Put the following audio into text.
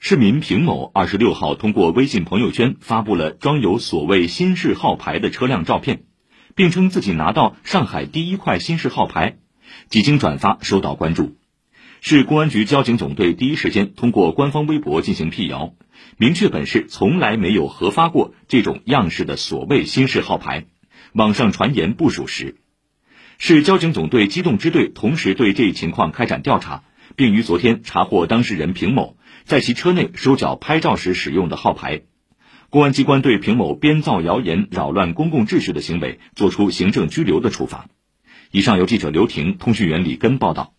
市民平某二十六号通过微信朋友圈发布了装有所谓新式号牌的车辆照片，并称自己拿到上海第一块新式号牌，几经转发受到关注。市公安局交警总队第一时间通过官方微博进行辟谣，明确本市从来没有核发过这种样式的所谓新式号牌，网上传言不属实。市交警总队机动支队同时对这一情况开展调查，并于昨天查获当事人平某在其车内收缴拍照时使用的号牌。公安机关对平某编造谣言、扰乱公共秩序的行为作出行政拘留的处罚。以上由记者刘婷、通讯员李根报道。